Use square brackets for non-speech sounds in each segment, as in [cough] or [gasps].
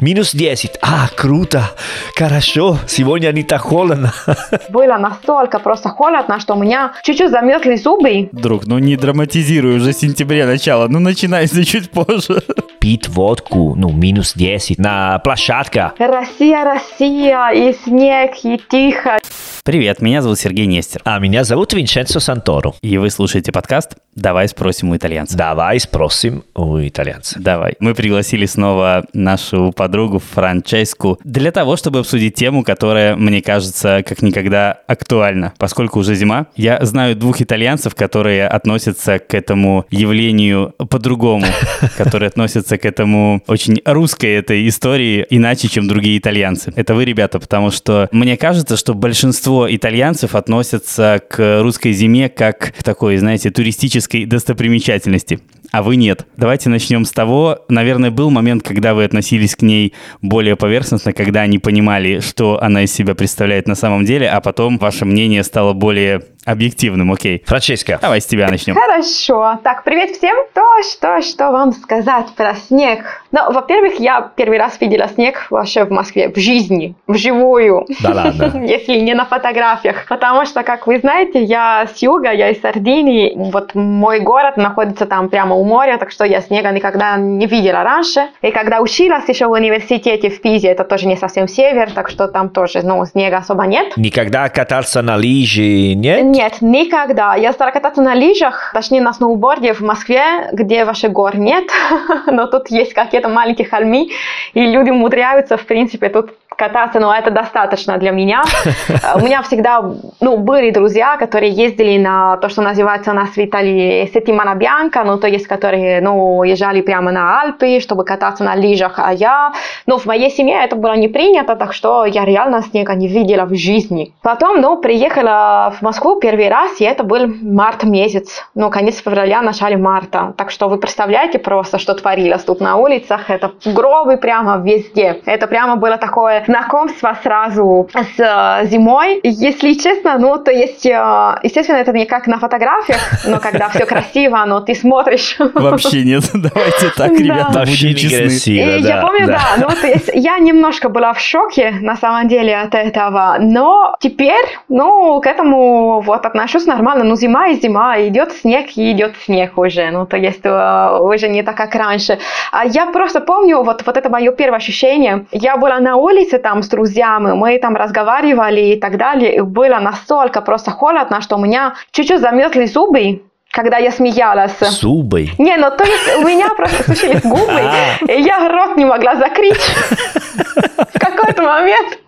Минус 10. А, круто. Хорошо. Сегодня не так холодно. [laughs] Было настолько просто холодно, что у меня чуть-чуть замерзли зубы. Друг, ну не драматизируй, уже сентября начало. Ну начинается чуть позже. Пить водку, ну, минус 10 на площадке. Россия, Россия, и снег, и тихо. Привет, меня зовут Сергей Нестер. А меня зовут Винченцо Санторо. И вы слушаете подкаст «Давай спросим у итальянца». Давай спросим у итальянца. Давай. Мы пригласили снова нашу подругу Франческу для того, чтобы обсудить тему, которая, мне кажется, как никогда актуальна. Поскольку уже зима, я знаю двух итальянцев, которые относятся к этому явлению по-другому, [laughs] которые относятся к этому очень русской этой истории иначе, чем другие итальянцы. Это вы, ребята, потому что мне кажется, что большинство итальянцев относятся к русской зиме как к такой, знаете, туристической достопримечательности а вы нет. Давайте начнем с того, наверное, был момент, когда вы относились к ней более поверхностно, когда не понимали, что она из себя представляет на самом деле, а потом ваше мнение стало более объективным, окей. Франческа. Давай с тебя начнем. Хорошо. Так, привет всем. То, что, что вам сказать про снег? Ну, во-первых, я первый раз видела снег вообще в Москве, в жизни, вживую. Да ладно. [laughs] Если не на фотографиях. Потому что, как вы знаете, я с юга, я из Сардинии. Вот мой город находится там прямо у моря, так что я снега никогда не видела раньше. И когда училась еще в университете в Пизе, это тоже не совсем север, так что там тоже, ну, снега особо нет. Никогда катался на лыжи, нет? Нет, никогда. Я стала кататься на лыжах, точнее на сноуборде в Москве, где вообще гор нет, [laughs] но тут есть какие-то маленькие холмы, и люди умудряются, в принципе, тут кататься, но это достаточно для меня. [laughs] У меня всегда ну, были друзья, которые ездили на то, что называется у нас в Италии Сеттимана Бьянка, ну, то есть, которые, ну, езжали прямо на Альпы, чтобы кататься на лыжах, а я, ну, в моей семье это было не принято, так что я реально снега не видела в жизни. Потом, ну, приехала в Москву первый раз, и это был март месяц, ну, конец февраля, начале марта, так что вы представляете просто, что творилось тут на улицах, это гробы прямо везде, это прямо было такое знакомство сразу с э, зимой. Если честно, ну, то есть, э, естественно, это не как на фотографиях, но когда все красиво, но ты смотришь. Вообще нет, [laughs] давайте так, ребята, будем честны. красиво, И да, я помню, да, ну, то есть я немножко была в шоке, на самом деле, от этого, но теперь, ну, к этому вот отношусь нормально, ну, зима и зима, идет снег и идет снег уже, ну, то есть э, уже не так, как раньше. А я просто помню, вот, вот это мое первое ощущение, я была на улице там с друзьями, мы там разговаривали и так далее, и было настолько просто холодно, что у меня чуть-чуть замерзли зубы, когда я смеялась. Зубы. Не, ну то есть у меня просто сушились [laughs] губы, А. и я рот не могла закрыть. [laughs] В какой-то момент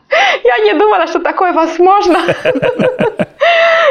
я не думала, что такое возможно. [laughs]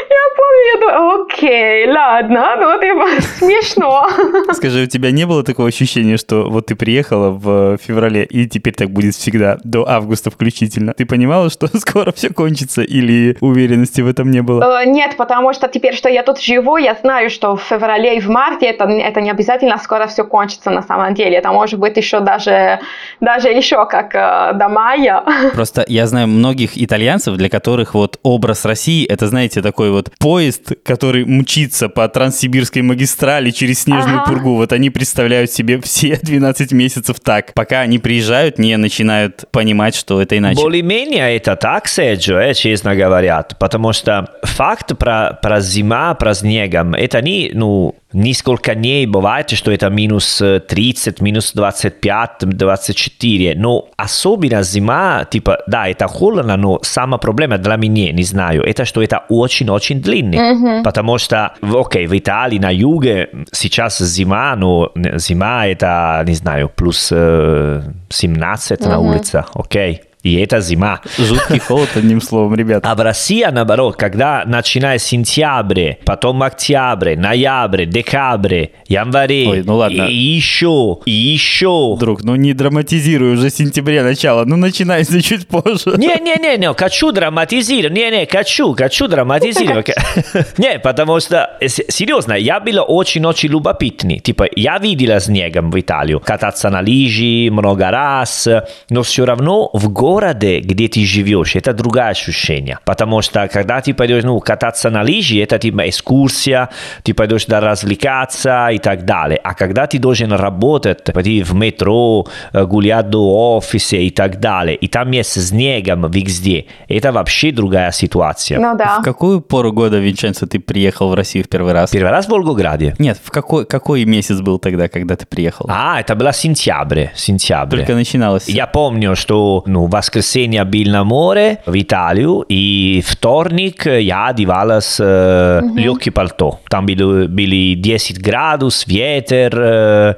Я помню, я думаю, окей, ладно, ну типа [laughs] смешно. Скажи, у тебя не было такого ощущения, что вот ты приехала в феврале, и теперь так будет всегда, до августа включительно? Ты понимала, что [laughs] скоро все кончится, или уверенности в этом не было? Э, Нет, потому что теперь, что я тут живу, я знаю, что в феврале и в марте это, это не обязательно скоро все кончится на самом деле. Это может быть еще даже, даже еще как э, до мая. [laughs] Просто я знаю многих итальянцев, для которых вот образ России, это, знаете, такой вот поезд, который мчится по Транссибирской магистрали через снежную Ага. пургу. Вот они представляют себе все [laughs] 12 месяцев так, пока они приезжают, не начинают понимать, что это иначе. Более-менее это так, Серджио, э, честно говоря. Потому что факт про, про зима, про снегом, это не, ну, несколько дней бывает, что это минус э, 30, минус 25, 24. Но особенно зима, типа, да, это холодно, но сама проблема для меня, не знаю, это что это очень-очень длинный. Потому что, окей, в Италии на юге сейчас зима, но зима это, не знаю, плюс э, 17 на улице, окей. И это зима. Жуткий холод, одним словом, ребят. А в России, наоборот, когда начиная с сентября, потом октябрь, ноябрь, декабрь, январь, Ой, ну ладно. и еще, и еще. Друг, ну не драматизируй уже сентября начало, ну начинается чуть позже. Не-не-не, хочу драматизировать, не-не, хочу, хочу драматизировать. [laughs] Не, потому что, э, серьезно, я был очень-очень любопытный. Типа, я видел снегом в Италию, кататься на лыжи много раз, но все равно в городе городе, где ты живешь, это другое ощущение. Потому что когда ты пойдешь ну, кататься на лыжи, это типа экскурсия, ты пойдешь да развлекаться и так далее. А когда ты должен работать, пойти в метро, гулять до офиса и так далее, и там есть снегом везде, это вообще другая ситуация. Ну да. В какую пору года, Винченцо, ты приехал в Россию в первый раз? Первый раз в Волгограде. Нет, в какой, какой месяц был тогда, когда ты приехал? А, это было сентябрь. сентябрь. Только начиналось. Я помню, что ну, в воскресенье был на море в Италию, и вторник я одевалась э, Мгм. легкий пальто. Там были, были 10 градусов, ветер, э,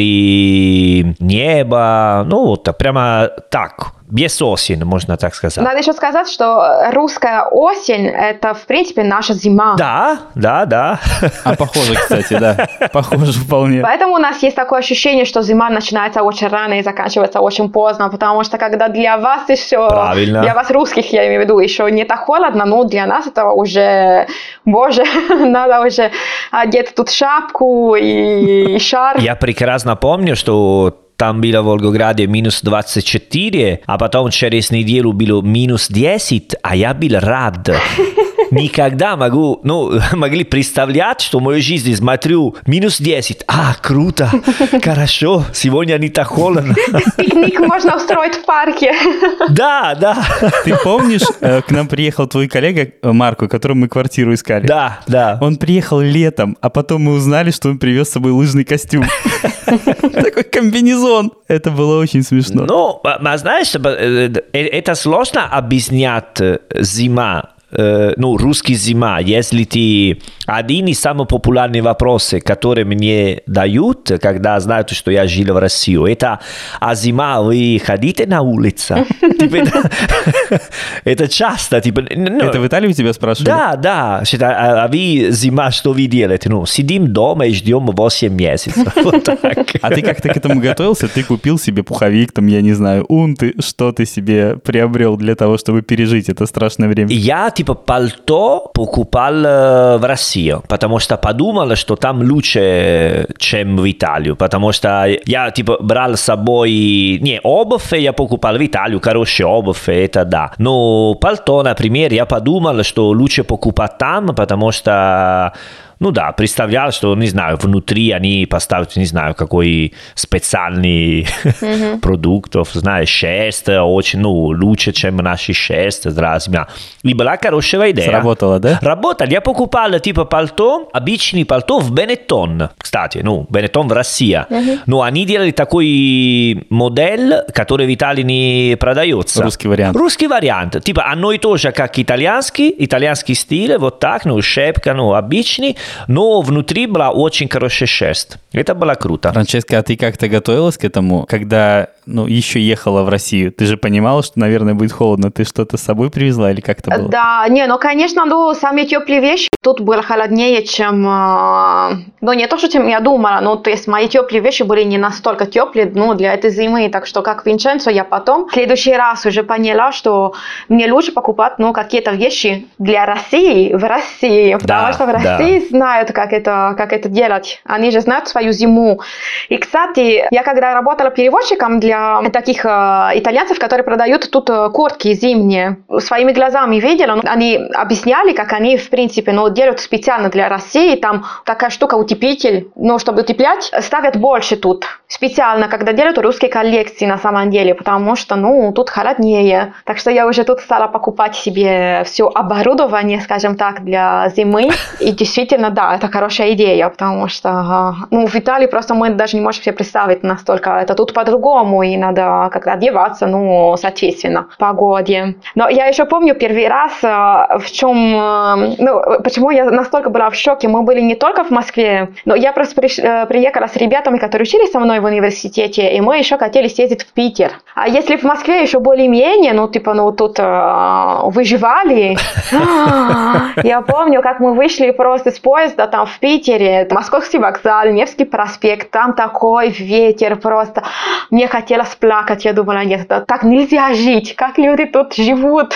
серый небо. Ну, вот прямо так, без осени, можно так сказать. Надо еще сказать, что русская осень – это, в принципе, наша зима. Да, да, да. А похоже, кстати, да. Похоже вполне. Поэтому у нас есть такое ощущение, что зима начинается очень рано и заканчивается очень поздно, потому что когда для вас еще, Правильно. для вас русских, я имею в виду, еще не так холодно, но для нас это уже, боже, [laughs] надо уже одеть тут шапку и, и шар. Я прекрасно помню, что там было в Волгограде минус 24, а потом через неделю было минус 10, а я был рад. Никогда могу, ну, [laughs] могли представлять, что в моей жизни смотрю минус 10. А, круто, хорошо, сегодня не так холодно. Пикник можно устроить в парке. Да, да, Ты помнишь, э, к нам приехал твой коллега э, Марко, которому мы квартиру искали? да, да. Он приехал летом, а потом мы узнали, что он привез с собой лыжный костюм. [laughs] Такой комбинезон. Это было очень смешно. Ну, а- а знаешь, э, это сложно объяснять зима, э, ну, русский зима, если ты... Один из самых популярных вопросов, которые мне дают, когда знают, что я жил в России, это, а зима вы ходите на улицу? [laughs] Типа, [laughs] это- часто, типа... ну, Это в Италии у тебя спрашивали? Да, да. А а вы зима, что вы делаете? Ну, сидим дома и ждем 8 месяцев. [laughs] А ты как-то к этому готовился? Ты купил себе пуховик, там, я не знаю, унты, что ты себе приобрел для того, чтобы пережить это страшное время? Я типа пальто покупал э, в России, потому что подумал, что там лучше, чем в Италию, потому что я типа брал с собой не обувь, я покупал в Италию хорошая обувь, это да. Но пальто, например, ну да, представлял, что, не знаю, внутри они поставят, не знаю, какой специальный [laughs] продукт, знаешь, шерсть, очень, ну, лучше, чем наши шерсть, здравствуйте. И была хорошая идея. Сработало, да? Работал. Я покупал типа пальто, обычный пальто в Бенетон. Кстати, ну, Бенетон в России. Но они делали такой модель, который в Италии не продается. Русский вариант. Русский вариант. Типа оно и тоже, как итальянский, итальянский стиль, вот так, ну, шепка, ну, обычный, но внутри была очень хорошая шерсть. Это было круто. Франческа, а ты как-то готовилась к этому, когда, ну, еще ехала в Россию? Ты же понимала, что, наверное, будет холодно. Ты что-то с собой привезла или как это было? Да, не, ну, конечно, ну, самые теплые вещи тут было холоднее, чем, э, ну, не то, что чем я думала, но, то есть, мои теплые вещи были не настолько теплые, ну, для этой зимы, так что, как Винченцо, я потом, в следующий раз уже поняла, что мне лучше покупать, ну, какие-то вещи для России, в России, потому Да, что в да. Знают, как это, как это делать, они же знают свою зиму. И, кстати, я когда работала переводчиком для таких э, итальянцев, которые продают тут э, куртки зимние, своими глазами видела, они объясняли, как они, в принципе, ну, делают специально для России, там такая штука утеплитель, ну, чтобы утеплять, ставят больше тут, специально, когда делают русские коллекции на самом деле, потому что, ну, тут холоднее. Так что я уже тут стала покупать себе все оборудование, скажем так, для зимы. И действительно, да, это хорошая идея, потому что, ну, в Италии просто мы даже не можем себе представить настолько. Это тут по-другому, и надо как-то одеваться, ну, соответственно, погоде. Но я еще помню первый раз, а, в чем, а, ну, почему я настолько была в шоке. Мы были не только в Москве, но я просто приш- э, приехала с ребятами, которые учились со мной в университете, и мы еще хотели съездить в Питер. А если в Москве еще более-менее, ну, типа, ну, тут а, выживали, [laughs] я помню, как мы вышли просто с поезда, поезда там в Питере, Московский вокзал, Невский проспект, там такой ветер просто. Мне хотелось плакать, я думала, нет, это так нельзя жить, как люди тут живут.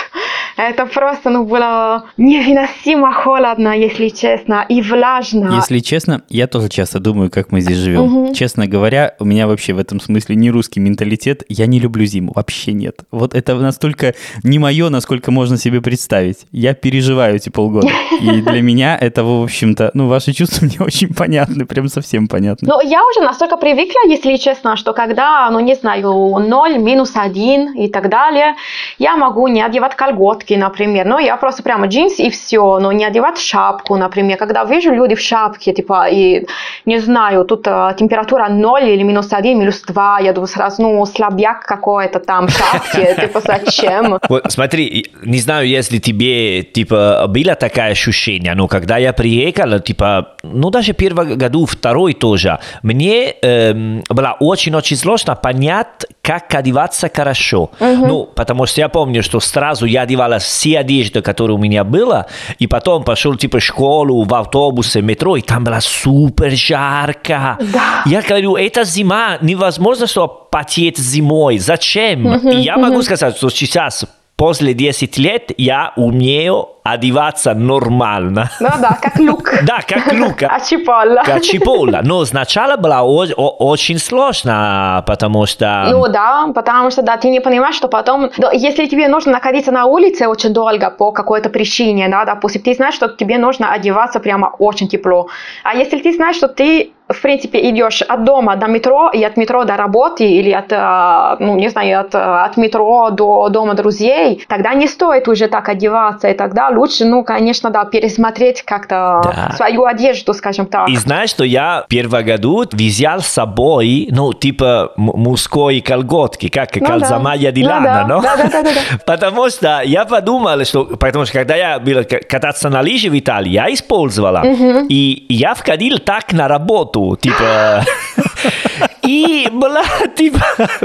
Это просто, ну, было невыносимо холодно, если честно, и влажно. Если честно, я тоже часто думаю, как мы здесь живем. Угу. Честно говоря, у меня вообще в этом смысле не русский менталитет. Я не люблю зиму, вообще нет. Вот это настолько не мое, насколько можно себе представить. Я переживаю эти полгода. [laughs] И для меня это, в общем-то, ну, ваши чувства [laughs] мне очень понятны, прям совсем понятны. Ну, я уже настолько привыкла, если честно, что когда, ну, не знаю, 0, минус 1 и так далее, я могу не одевать колготки, например. Ну, я просто прямо джинс и все, но не одевать шапку, например. Когда вижу люди в шапке, типа, и не знаю, тут а, температура 0 или минус 1, минус 2, я думаю сразу, ну, слабяк какой-то там в шапке, [laughs] типа, зачем? Вот, смотри, не знаю, если тебе, типа, было такое ощущение, но когда я приехал, типа, ну, даже первый году, второй тоже, мне эм, было очень-очень сложно понять, как одеваться хорошо. Угу. Ну, потому что я помню, что сразу я одевала все одежды, которые у меня было, и потом пошел, типа, в школу, в автобусе, метро, и там было супер жарко. Да. Я говорю, это зима, невозможно, что потеть зимой. Зачем? Угу, и я угу. могу сказать, что сейчас после 10 лет я умею одеваться нормально. [laughs] Ну да, как Люк. [laughs] Да, как Люк. А Чиполла. Как [laughs] Чиполла. Но сначала было очень сложно, потому что... Ну да, потому что, да, ты не понимаешь, что потом... Если тебе нужно находиться на улице очень долго по какой-то причине, да, допустим, ты знаешь, что тебе нужно одеваться прямо очень тепло. А если ты знаешь, что ты в принципе, идешь от дома до метро и от метро до работы или от, э, ну, не знаю, от, от метро до дома друзей, тогда не стоит уже так одеваться, и тогда лучше, ну, конечно, да, пересмотреть как-то да. свою одежду, скажем так. И знаешь, что я в первом году взял с собой, ну, типа мужской колготки, как ну, Калзамая да. Дилана, ну, да. но? Да, да, да, да, да. Потому что я подумал, что, потому что когда я был кататься на лыжи в Италии, я использовала, угу. и я входил так на работу, типа... [laughs] И была, типа,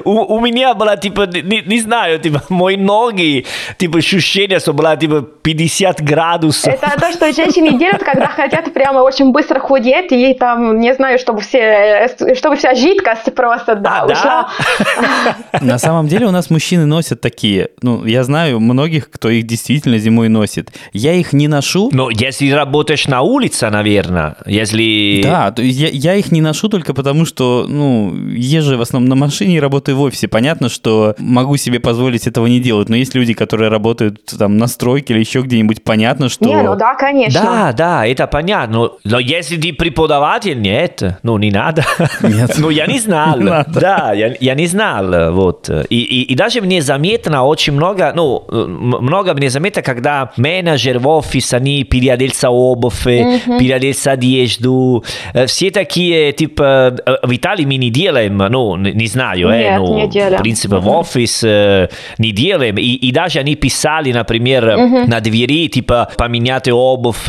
у, у меня была, типа, не, не знаю, типа, мои ноги, типа, ощущение, что была, типа, 50 градусов. Это то, что женщины делают, когда хотят прямо очень быстро худеть, и там, не знаю, чтобы все, чтобы вся жидкость просто, да, а, ушла. Да? На самом деле у нас мужчины носят такие, ну, я знаю многих, кто их действительно зимой носит. Я их не ношу. Но если работаешь на улице, наверное, если... Да, я, я их не ношу только потому, что, ну, езжу в основном на машине и работаю в офисе. Понятно, что могу себе позволить этого не делать, но есть люди, которые работают там на стройке или еще где-нибудь, понятно, что... Не, ну да, конечно. Да, да, это понятно. Но, но если ты преподаватель, нет, ну не надо. Нет. [laughs] ну я не знал. [laughs] Не да, я, я не знал. Вот. И, и, и даже мне заметно очень много, ну, много мне заметно, когда менеджер в офис, они переоделься обувь, mm-hmm. переоделься одежду. Все такие, типа, в Италии мы не делаем, ну, не знаю, Нет, э, ну, не делаем. в принципе, в офис э, не делаем. И, и даже они писали, например, uh-huh. на двери, типа, поменять обувь,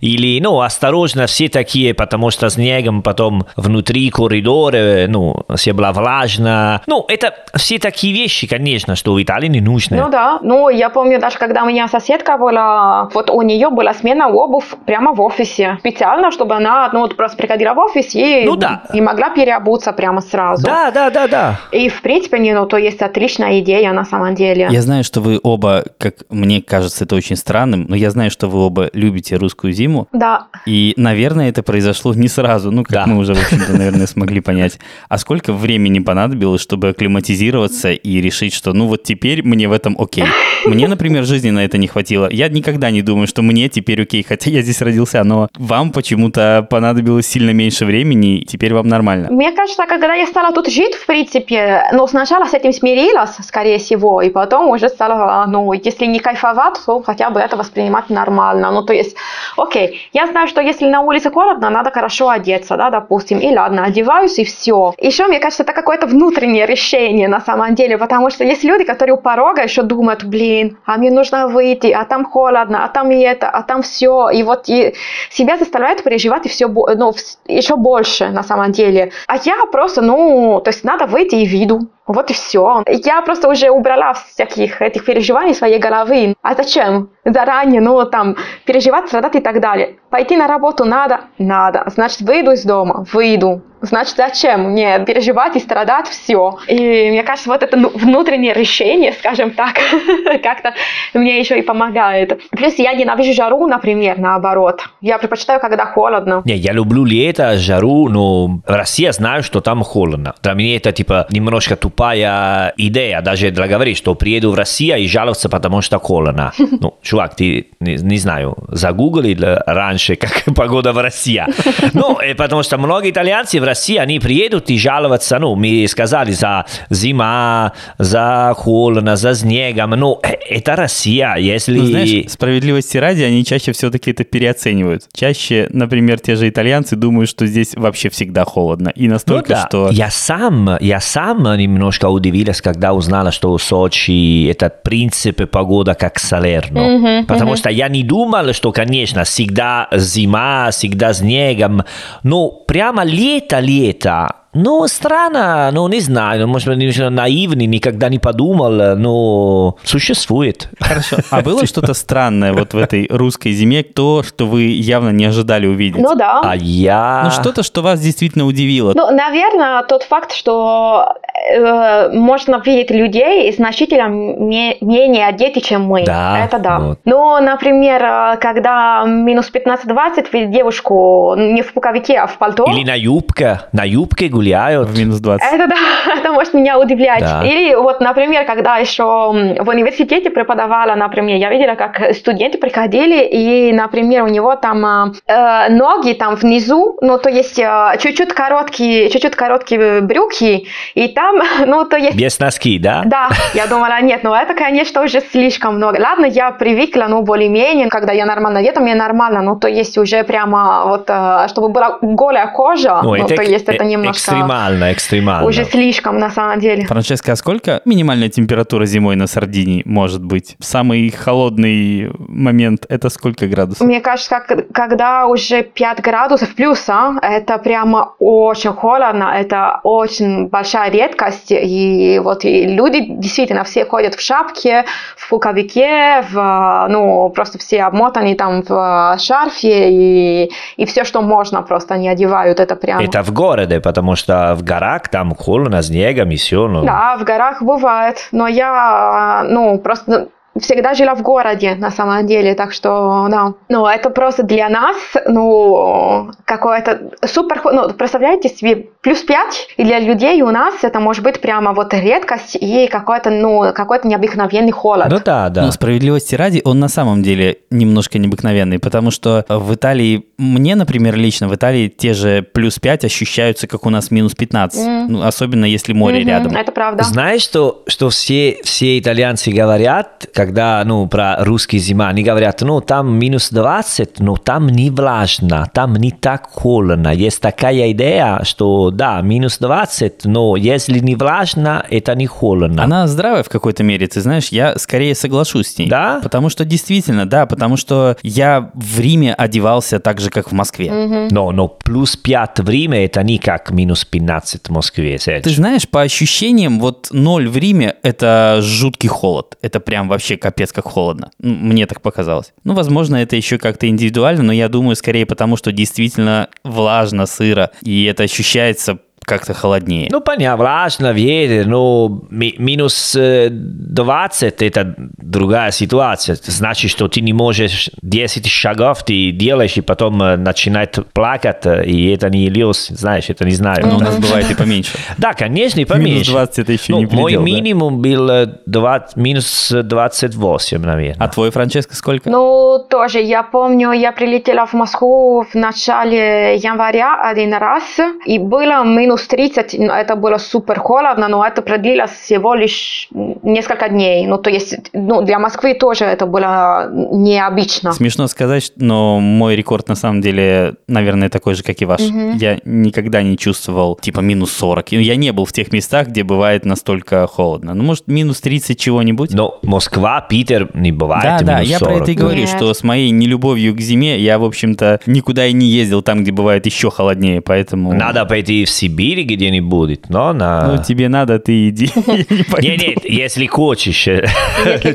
или, ну, осторожно, все такие, потому что снегом потом внутри коридора, ну, все было влажно. Ну, это все такие вещи, конечно, что в Италии не нужны. Ну да, ну, я помню даже, когда у меня соседка была, вот у нее была смена обувь прямо в офисе, специально, чтобы она, ну, вот просто приходила в офис и, ну, да. и могла переобуться прямо сразу. Да, да, да, да. И в принципе, не, ну то есть отличная идея на самом деле. Я знаю, что вы оба, как мне кажется, это очень странным, но я знаю, что вы оба любите русскую зиму. Да. И, наверное, это произошло не сразу, ну, как да. мы уже, в общем-то, наверное, смогли понять. А сколько времени понадобилось, чтобы акклиматизироваться и решить, что, ну, вот теперь мне в этом окей? Мне, например, жизни на это не хватило. Я никогда не думаю, что мне теперь окей, хотя я здесь родился, но вам почему-то понадобилось сильно меньше времени, и теперь вам нормально. Мне кажется, когда я стала тут жить, в принципе, ну, сначала с этим смирилась, скорее всего, и потом уже стала, ну, если не кайфовать, то хотя бы это воспринимать нормально. Ну, то есть, окей, я знаю, что если на улице холодно, надо хорошо одеться, да, допустим, и ладно, одеваюсь, и все. Еще, мне кажется, это какое-то внутреннее решение на самом деле, потому что есть люди, которые у порога еще думают, блин, а мне нужно выйти, а там холодно, а там и это, а там все, и вот и себя заставляют переживать и все, ну, еще больше на самом деле. А я просто, ну, то есть надо выйти и виду. Вот и все. Я просто уже убрала всяких этих переживаний своей головы. А зачем? Заранее, ну, там, переживать, страдать и так далее. Пойти на работу надо? Надо. Значит, выйду из дома? Выйду. Значит, зачем мне переживать и страдать все? И мне кажется, вот это ну, внутреннее решение, скажем так, [laughs] как-то мне еще и помогает. Плюс я ненавижу жару, например, наоборот. Я предпочитаю, когда холодно. Не, я люблю лето, жару, но в России знаю, что там холодно. Для меня это типа немножко тупая идея, даже для говорить, что приеду в Россию и жаловаться, потому что холодно. Ну, чувак, ты, не, не знаю, загуглил раньше, как погода в России. Ну, потому что многие итальянцы в России, они приедут и жаловаться, ну, мы сказали, за зима, за холодно, за снегом, ну, это Россия, если... Ну, знаешь, справедливости ради, они чаще все-таки это переоценивают. Чаще, например, те же итальянцы думают, что здесь вообще всегда холодно. И настолько, ну, да. что... Я сам, я сам немножко удивилась, когда узнала, что Сочи это принципе погода как Салерно. Мгм, Потому мгм. что я не думал, что, конечно, всегда зима, всегда снегом, но прямо лето-лето, ну, странно, ну, не знаю, может быть, наивный, никогда не подумал, но существует. Хорошо. А было что-то странное вот в этой русской зиме, то, что вы явно не ожидали увидеть? Ну да. А я... Ну, что-то, что вас действительно удивило. Ну, наверное, тот факт, что э, можно видеть людей значительно ме- менее одеты, чем мы. Да, Это да. вот. Ну, например, э, когда минус 15-20, видеть девушку не в пуховике, а в пальто. Или на юбке, на юбке гуляют. В минус 20. Это да, [laughs] это может меня удивлять. Да. Или вот, например, когда еще в университете преподавала, например, я видела, как студенты приходили, и, например, у него там э, э, ноги там внизу, ну, то есть э, чуть-чуть короткие, чуть-чуть короткие брюки, и там, [laughs] ну, то есть Без носки, да? да, я думала, нет, ну это, конечно, уже слишком много. Ладно, я привыкла, ну, более-менее, когда я нормально одета, мне нормально, ну, то есть уже прямо вот, э, чтобы была голая кожа, ну, это то есть это э- немножко Экстремально, экстремально. уже слишком на самом деле. Франческа, а сколько минимальная температура зимой на Сардинии может быть? Самый холодный момент это сколько градусов? Мне кажется, как, когда уже 5 градусов плюса, это прямо очень холодно, это очень большая редкость, и вот и люди действительно все ходят в шапке, в пуховике, в, ну, просто все обмотаны там в шарфе, и, и все, что можно, просто они одевают, это прямо... Это в городе, потому что в горах там холодно, снегом и все. Ну. Да, в горах бывает, но я, ну, просто всегда жила в городе, на самом деле, так что, да. Ну, это просто для нас, ну, какое-то супер, ну, представляете себе, плюс 5, и для людей у нас это может быть прямо вот редкость и какой-то, ну, какой-то необыкновенный холод. Ну да, да. Ну, справедливости ради, он на самом деле немножко необыкновенный, потому что в Италии, мне, например, лично в Италии те же плюс 5 ощущаются, как у нас минус 15, Мгм. ну, особенно если море Мгм, рядом. Это правда. Знаешь, что, что все, все итальянцы говорят, когда ну, про русский зима, они говорят, ну, там минус 20, но там не влажно, там не так холодно. Есть такая идея, что да, минус 20, но если не влажно, это не холодно. Она здравая в какой-то мере, ты знаешь, я скорее соглашусь с ней. Да? Потому что действительно, да, потому что я в Риме одевался так же, как в Москве. Но, но плюс 5 в Риме, это не как минус 15 в Москве, Серж. Ты знаешь, по ощущениям, вот ноль в Риме – это жуткий холод. Это прям вообще капец как холодно. Мне так показалось. Ну, возможно, это еще как-то индивидуально, но я думаю, скорее потому, что действительно влажно, сыро, и это ощущается как-то холоднее. Ну, понятно, влажно, ветер, но ми- минус э, 20 – это другая ситуация. Это значит, что ты не можешь 10 шагов ты делаешь, и потом э, начинает плакать, э, и это не лез, знаешь, это не знаю. Но у нас бывает и [laughs] поменьше. Да, конечно, и Минус поменьше. 20 это еще Ну, не Мой предел, да? минимум был э, 20 минус 28, наверное. А твой, Франческо, сколько? Ну, тоже, я помню, я прилетела в Москву в начале января один раз, и было минус 30, ну, это было супер холодно, но это продлилось всего лишь несколько дней. Ну, то есть, ну, для Москвы тоже это было необычно. Смешно сказать, но мой рекорд на самом деле, наверное, такой же, как и ваш. Я никогда не чувствовал типа минус 40. И Я не был в тех местах, где бывает настолько холодно. Ну, может, минус 30 чего-нибудь? Но Москва, Питер не бывает Да, да, минус я про 40. это и говорю, Нет. что с моей нелюбовью к зиме я, в общем-то, никуда и не ездил там, где бывает еще холоднее, поэтому... Надо пойти в Сибирь Сибири где-нибудь, но на... Ну, тебе надо, ты иди. [laughs] Не, нет, если хочешь э,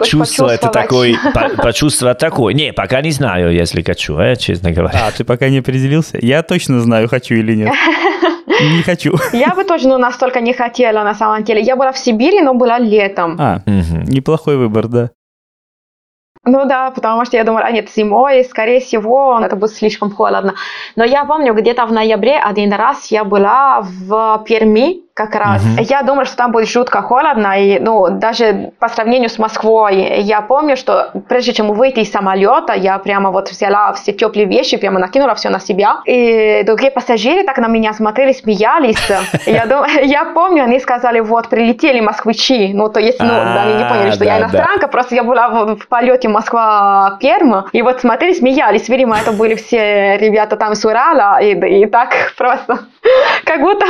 чувствовать такой, почувствовать такой. Не, пока не знаю, если хочу, э, честно говоря. А, ты пока не определился? Я точно знаю, хочу или нет. [laughs] Не хочу. Я бы тоже ну, настолько не хотела, на самом деле. Я была в Сибири, но была летом. А, неплохой выбор, да. Ну да, потому что я думала, а нет, зимой, скорее всего, это будет слишком холодно. Но я помню, где-то в ноябре один раз я была в Перми, как раз. Mm-hmm. Я думала, что там будет жутко холодно, и, ну, даже по сравнению с Москвой, я помню, что прежде чем выйти из самолета, я прямо вот взяла все теплые вещи, прямо накинула все на себя, и другие пассажиры так на меня смотрели, смеялись. [laughs] Я, дум... я помню, они сказали, вот, прилетели москвичи, ну, то есть, ну, да, они не поняли, что я иностранка, просто я была в полете Москва-Перма, и вот смотрели, смеялись, видимо, это были все ребята там с Урала, и, и так просто, [laughs] как будто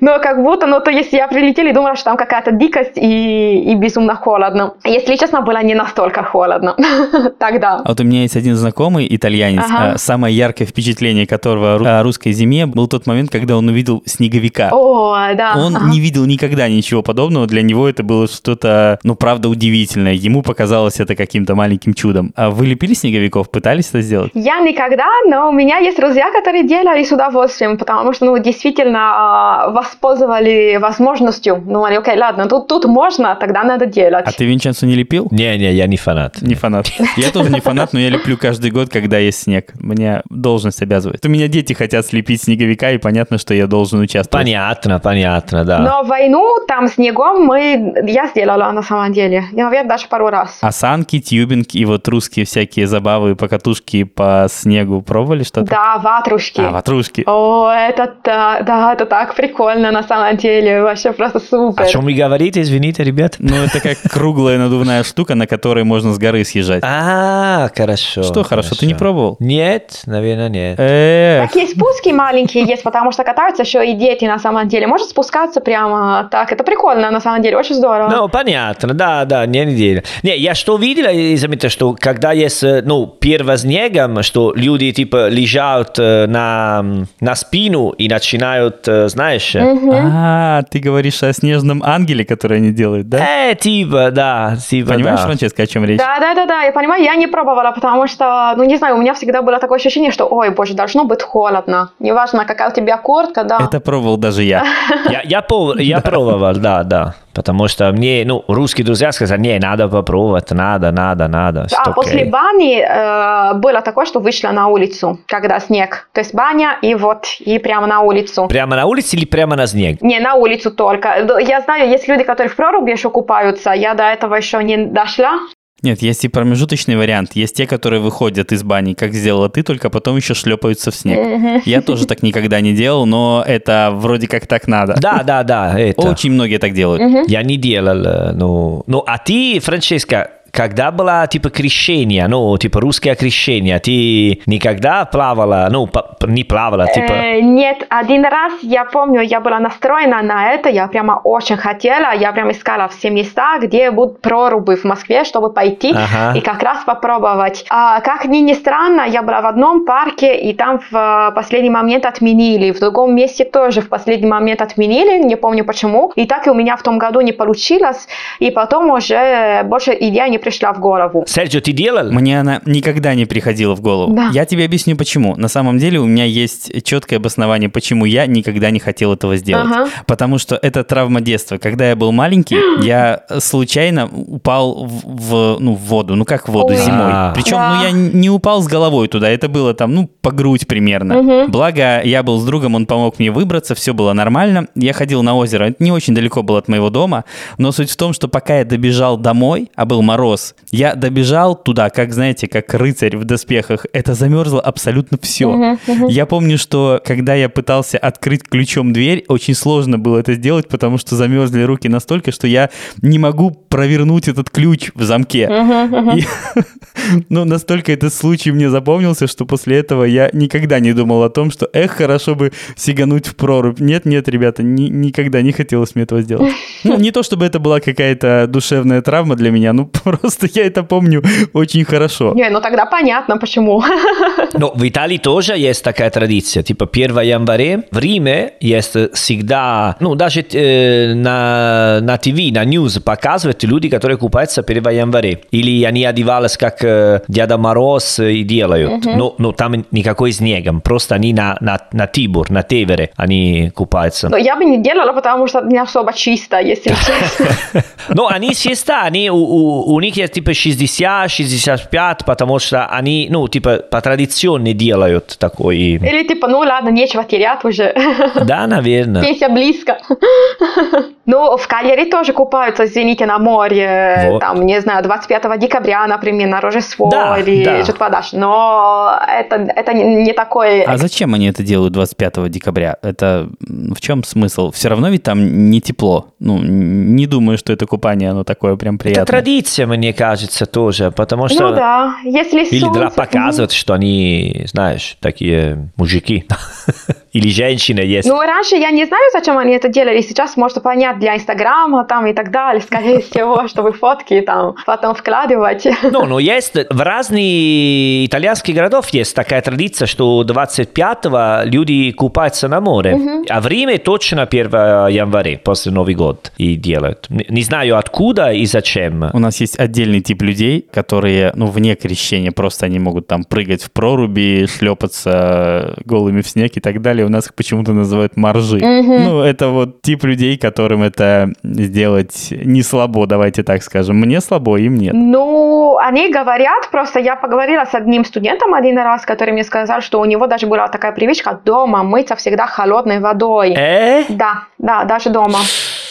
но как будто, ну, то есть я прилетела и думала, что там какая-то дикость и, и безумно холодно. Если честно, было не настолько холодно [laughs] тогда. А вот у меня есть один знакомый итальянец, ага. А, самое яркое впечатление которого о русской зиме был тот момент, когда он увидел снеговика. О, да. Он ага. не видел никогда ничего подобного, для него это было что-то, ну, правда, удивительное. Ему показалось это каким-то маленьким чудом. А вы лепили снеговиков, пытались это сделать? Я никогда, но у меня есть друзья, которые делали с удовольствием, потому что, ну, действительно, а, воспользовали возможностью. Думали, окей, ладно, тут, тут можно, тогда надо делать. А ты Винченцо не лепил? Не-не, я не фанат. Не фанат. Я тоже не фанат, но я леплю каждый год, когда есть снег. Мне должность обязывает. У меня дети хотят слепить снеговика, и понятно, что я должен участвовать. Понятно, понятно, да. Но войну там снегом мы... Я сделала на самом деле. Я, наверное, даже пару раз. А санки, тюбинг и вот русские всякие забавы, покатушки по снегу пробовали что-то? Да, ватрушки. А, ватрушки. О, это, да, да, это так прикольно на самом деле, вообще просто супер. О чем вы говорите, извините, ребят? Ну, это как круглая надувная штука, на которой можно с горы съезжать. А, хорошо. Что хорошо, ты не пробовал? Нет, наверное, нет. Так есть спуски маленькие есть, потому что катаются еще и дети на самом деле. Может спускаться прямо так. Это прикольно на самом деле, очень здорово. Ну, понятно, да, да, не неделя. Не, я что видел, и заметил, что когда есть, ну, первый снегом, что люди, типа, лежат на, на спину и начинают, знаешь? Угу. А, ты говоришь о снежном ангеле, который они делают, да? Э, типа, да, типа, Понимаешь, да. Франческа, о чем речь? Да, да, да, да, я понимаю, я не пробовала, потому что, ну, не знаю, у меня всегда было такое ощущение, что, ой, боже, должно быть холодно. Неважно, какая у тебя куртка, да. Это пробовал даже я. [laughs] Я, я, я пробовал, да, да. Потому что мне, ну, русские друзья сказали, не, надо попробовать, надо, надо, надо. А после бани э, было такое, что вышла на улицу, когда снег. То есть баня и вот, и прямо на улицу. Прямо на улице или прямо на снег? Не, на улицу только. Я знаю, есть люди, которые в проруби еще купаются, я до этого еще не дошла. Нет, есть и промежуточный вариант. Есть те, которые выходят из бани, как сделала ты, только потом еще шлепаются в снег. Я тоже так никогда не делал, но это вроде как так надо. Да, да, да. Это. Очень многие так делают. Я не делал, э, ну... Ну, а ты, Франческа, когда было типа крещение, ну, типа русское крещение, ты никогда плавала, ну, не плавала, типа... Э, нет, один раз, я помню, я была настроена на это, я прямо очень хотела, я прямо искала все места, где будут прорубы в Москве, чтобы пойти ага. и как раз попробовать. А, как ни, ни странно, я была в одном парке, и там в э, последний момент отменили, в другом месте тоже в последний момент отменили, не помню почему, и так и у меня в том году не получилось, и потом уже больше идея не пришла в голову. Серджио, ты делал? Мне она никогда не приходила в голову. Да. Я тебе объясню почему. На самом деле у меня есть четкое обоснование, почему я никогда не хотел этого сделать. Ага. Потому что это травма детства. Когда я был маленький, [gasps] я случайно упал в, в, ну, в воду. Ну как в воду, Ой. зимой. А. Причем да. ну, я не упал с головой туда. Это было там, ну, по грудь примерно. Угу. Благо, я был с другом, он помог мне выбраться, все было нормально. Я ходил на озеро. Это не очень далеко было от моего дома. Но суть в том, что пока я добежал домой, а был мороз, мороз. Я добежал туда, как, знаете, как рыцарь в доспехах. Это замерзло абсолютно все. Uh-huh, uh-huh. Я помню, что когда я пытался открыть ключом дверь, очень сложно было это сделать, потому что замерзли руки настолько, что я не могу провернуть этот ключ в замке. Uh-huh, uh-huh. И, [laughs] ну, настолько этот случай мне запомнился, что после этого я никогда не думал о том, что, эх, хорошо бы сигануть в прорубь. Нет, нет, ребята, ни, никогда не хотелось мне этого сделать. [laughs] Ну, не то чтобы это была какая-то душевная травма для меня, ну, [laughs] просто я это помню очень хорошо. Не, ну тогда понятно, почему. [laughs] Но в Италии тоже есть такая традиция, типа 1 января. В Риме есть всегда, ну, даже э, на, на ТВ, на News показывают люди, которые купаются 1 января. Или они одевались как э, Деда Мороз и делают. Мгм. Но, но там никакой снегом, просто они на, на, на Тибур, на Тевере, они купаются. Но я бы не делала, потому что не особо чисто, если [laughs] честно. Но они всегда, они, у, у, у них есть типа 60-65, потому что они, ну, типа по традиционно делают такой. Или типа, ну ладно, нечего терять уже. [laughs] Да, наверное. Пенсия близко. [laughs] Ну, в Кальяре тоже купаются, извините, на море, Вот. там, не знаю, 25 декабря, например, на Рождество Да, или да. что-то подальше. Но это, это не такой... А зачем они это делают 25 декабря? Это в чем смысл? Все равно ведь там не тепло. Ну, не думаю, что это купание, оно такое прям Это приятное. традиция, мне кажется, тоже, потому что... Ну да, если Или для солнце- показывать, что они, знаешь, такие мужики. [laughs] Или женщины есть. Ну, раньше я не знаю, зачем они это делали. Сейчас можно понять для Инстаграма там и так далее, скорее [laughs] всего, чтобы фотки там потом вкладывать. [laughs] Ну, но есть в разных итальянских городах есть такая традиция, что 25-го люди купаются на море. А в Риме точно 1 января, после Новый год, и делают. Не не знаю откуда и зачем. У нас есть отдельный тип людей, которые, ну, вне крещения, просто они могут там прыгать в проруби, шлепаться голыми в снег и так далее. У нас их почему-то называют моржи. Ну, это вот тип людей, которым это сделать не слабо, давайте так скажем. Мне слабо, им нет. Ну, они говорят, просто я поговорила с одним студентом один раз, который мне сказал, что у него даже была такая привычка дома мыться всегда холодной водой. Э? Да, да, даже дома.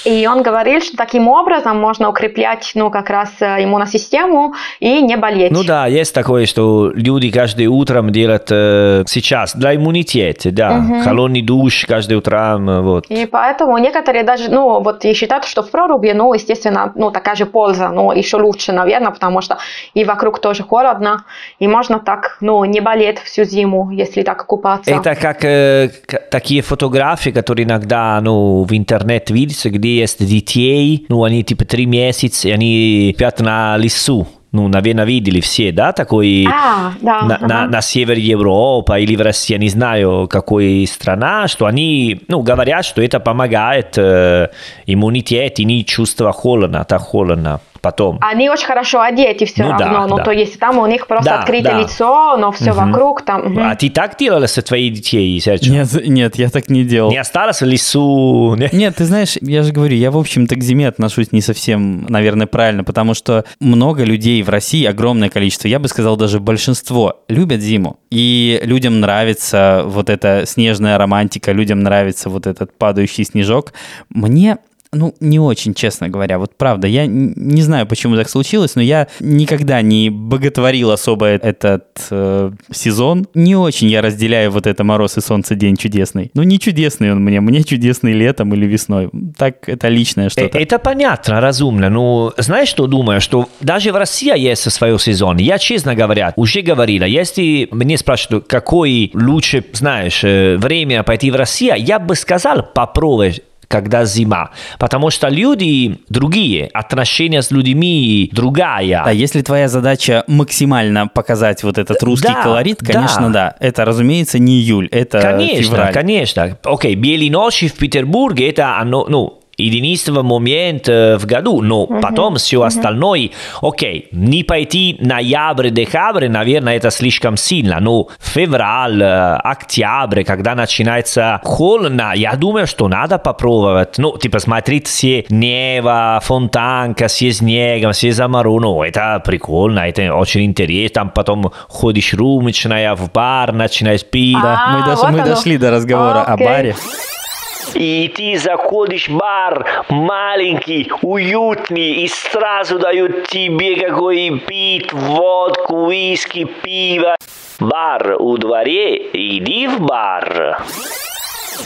И он говорил, что таким образом можно укреплять, ну, как раз э, иммуносистему и не болеть. Ну да, есть такое, что люди каждое утром делают э, сейчас для иммунитета, да, холодный душ каждое утром, э, вот. И поэтому некоторые даже, ну, вот и считают, что в проруби, ну, естественно, ну, такая же польза, но еще лучше, наверное, потому что и вокруг тоже холодно, и можно так, ну, не болеть всю зиму, если так купаться. Это как э, такие фотографии, которые иногда ну, в интернет видятся, где есть детей, ну, они типа три месяца, и они спят на лесу. Ну, наверное, видели все, да, такой А, да. на, ага. на, на севере Европы или в России, я не знаю, какой страна, что они, ну, говорят, что это помогает э, иммунитет и не чувство холодно, так холодно потом. Они очень хорошо одеты все Ну да, равно, ну, да. то есть там у них просто Да, открытое да. лицо, но все вокруг там. мгм. А ты так делала со твоими детьми, Серджио? Нет, нет, я так не делал. Не осталось в лесу? Не? Нет, ты знаешь, я же говорю, я, в общем-то, к зиме отношусь не совсем, наверное, правильно, потому что много людей в России, огромное количество, я бы сказал, даже большинство, любят зиму. И людям нравится вот эта снежная романтика, людям нравится вот этот падающий снежок. Мне ну, не очень, честно говоря. Вот правда, я не знаю, почему так случилось, но я никогда не боготворил особо этот э, сезон. Не очень я разделяю вот это мороз и солнце день чудесный. Ну, не чудесный он мне, мне чудесный летом или весной. Так, это личное Э, что-то. Это понятно, разумно. Ну, знаешь, что думаю? Что даже в России есть свой сезон. Я, честно говоря, уже говорила, если мне спрашивают, какой лучше, знаешь, э, время пойти в Россию, я бы сказал, попробуй когда зима. Потому что люди другие, отношения с людьми другая. Да, если твоя задача максимально показать вот этот русский Да, колорит, да. конечно, да. Это, разумеется, не июль, это Конечно, февраль. конечно. Окей, белые ночи в Петербурге, это оно, ну, единственный момент в году, но потом все остальное, окей, не пойти ноябрь, декабрь, наверное, это слишком сильно, но февраль, октябрь, когда начинается холодно, я думаю, что надо попробовать, ну, типа, смотреть все небо, фонтанка, все снегом, все замору, ну, это прикольно, это очень интересно, там потом ходишь румочная в бар, начинаешь пить, Да, мы, дошли до разговора о баре. И ты заходишь в бар маленький, уютный, и сразу дают тебе какой пить, водку, виски, пиво. Бар у дворе, иди в бар.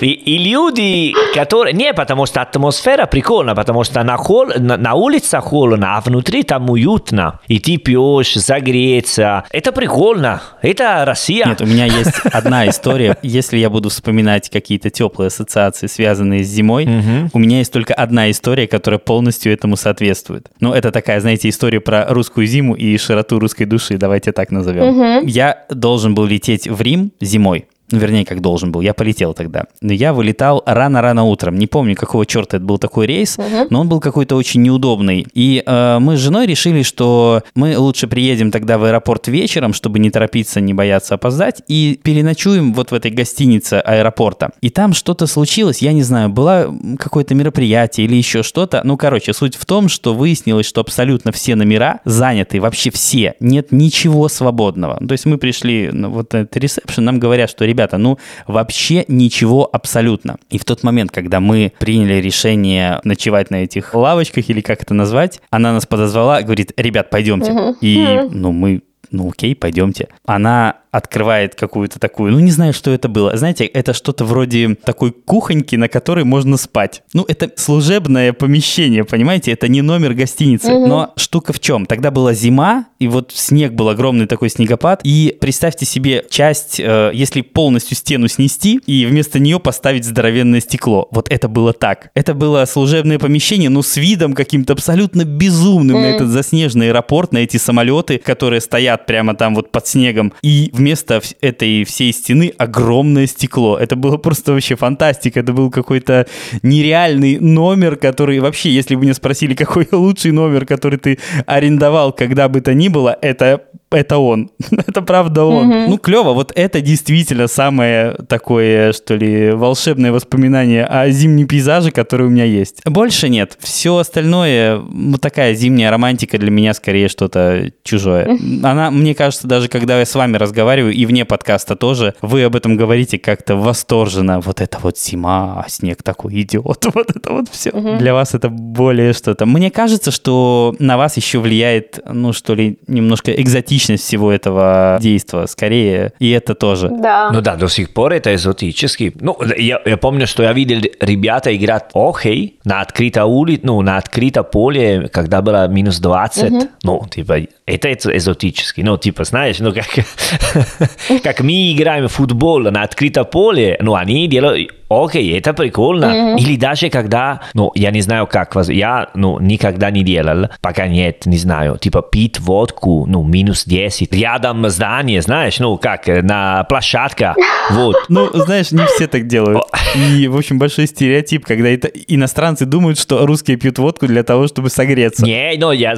И, и люди, которые... Не, потому что атмосфера прикольная, потому что на, хол... на, на улице холодно, а внутри там уютно. И ты пьешь, загреться. Это прикольно. Это Россия. Нет, у меня есть одна история. Если я буду вспоминать какие-то теплые ассоциации, связанные с зимой, у меня есть только одна история, которая полностью этому соответствует. Ну, это такая, знаете, история про русскую зиму и широту русской души, давайте так назовем. Я должен был лететь в Рим зимой. Ну, вернее, как должен был. Я полетел тогда. Но я вылетал рано-рано утром. Не помню, какого черта это был такой рейс, но он был какой-то очень неудобный. И э, мы с женой решили, что мы лучше приедем тогда в аэропорт вечером, чтобы не торопиться, не бояться опоздать, и переночуем вот в этой гостинице аэропорта. И там что-то случилось, я не знаю, было какое-то мероприятие или еще что-то. Ну, короче, суть в том, что выяснилось, что абсолютно все номера заняты, вообще все. Нет ничего свободного. То есть мы пришли на вот этот ресепшн, нам говорят, что, ребята, ну, вообще ничего абсолютно. И в тот момент, когда мы приняли решение ночевать на этих лавочках, или как это назвать, она нас подозвала, говорит, ребят, пойдемте. И, ну, мы ну окей, пойдемте. Она открывает какую-то такую, ну не знаю, что это было. Знаете, это что-то вроде такой кухоньки, на которой можно спать. Ну это служебное помещение, понимаете? Это не номер гостиницы. Но штука в чем? Тогда была зима, и вот снег был огромный такой снегопад. И представьте себе часть, э, если полностью стену снести и вместо нее поставить здоровенное стекло. Вот это было так. Это было служебное помещение, но с видом каким-то абсолютно безумным на этот заснеженный аэропорт, на эти самолеты, которые стоят прямо там вот под снегом. И вместо этой всей стены огромное стекло. Это было просто вообще фантастика. Это был какой-то нереальный номер, который вообще, если бы меня спросили, [laughs] какой лучший номер, который ты арендовал, когда бы то ни было, это это он. [laughs] это правда он. Ну, клево. Вот это действительно самое такое, что ли, волшебное воспоминание о зимнем пейзаже, который у меня есть. Больше нет. Все остальное, ну, такая зимняя романтика для меня скорее что-то чужое. Она, мне кажется, даже когда я с вами разговариваю, и вне подкаста тоже, вы об этом говорите как-то восторженно. Вот это вот зима, а снег такой идет. [laughs] Вот это вот все. Для вас это более что-то. Мне кажется, что на вас еще влияет, ну, что ли, немножко экзотичность всего этого действия. Скорее, и это тоже. Да. Ну да, до сих пор это экзотически. Ну, я, я помню, что я видел ребята играть хоккей на открытой улице, ну, на открытом поле, когда было минус 20. Ну, типа, это экзотически. Ну, типа, знаешь, ну, как, [laughs] как мы играем в футбол на открытом поле, ну, они делают Окей, это прикольно. Или даже когда, ну, я не знаю, как вас, я, ну, никогда не делал, пока нет, не знаю, типа пить водку, ну, минус 10, рядом здание, знаешь, ну, как, на площадке, вот. Ну, знаешь, не все так делают. И, в общем, большой стереотип, когда это иностранцы думают, что русские пьют водку для того, чтобы согреться. Не, ну, я,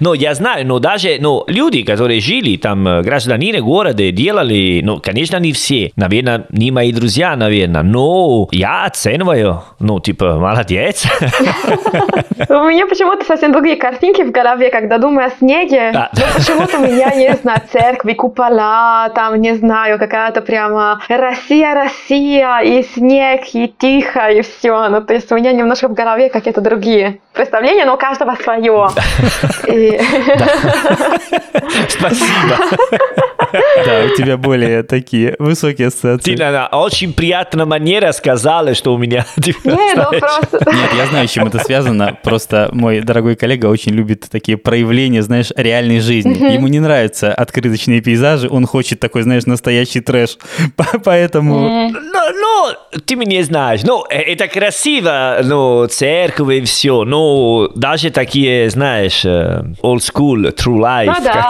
ну, [laughs] я знаю, но даже, ну, люди, которые жили там, э, гражданины города, делали, ну, конечно, не все, наверное, не мои друзья, наверное, но я оцениваю, ну, типа, молодец. [laughs] У меня почему-то совсем другие картинки в голове, когда думаю о снеге. Да. Но почему-то у меня, не знаю, церкви, купола, там, не знаю, какая-то прямо Россия, Россия, и снег, и тихо, и все. Ну, то есть у меня немножко в голове какие-то другие представления, но у каждого свое. [laughs] [laughs] Спасибо. Да, у тебя более такие высокие ассоциации. Ты на очень приятная манера сказала, что у меня... [laughs] типа, Не, ну просто... Нет, я знаю, с чем это связано. Просто мой дорогой коллега очень любит такие проявления, знаешь, реальной жизни. Ему не нравятся открыточные пейзажи, он хочет такой, знаешь, настоящий трэш. [laughs] По- Поэтому... Ну, ты меня знаешь, ну, это красиво, ну, церковь и все, ну, даже такие, знаешь, old school, true life. Ну да.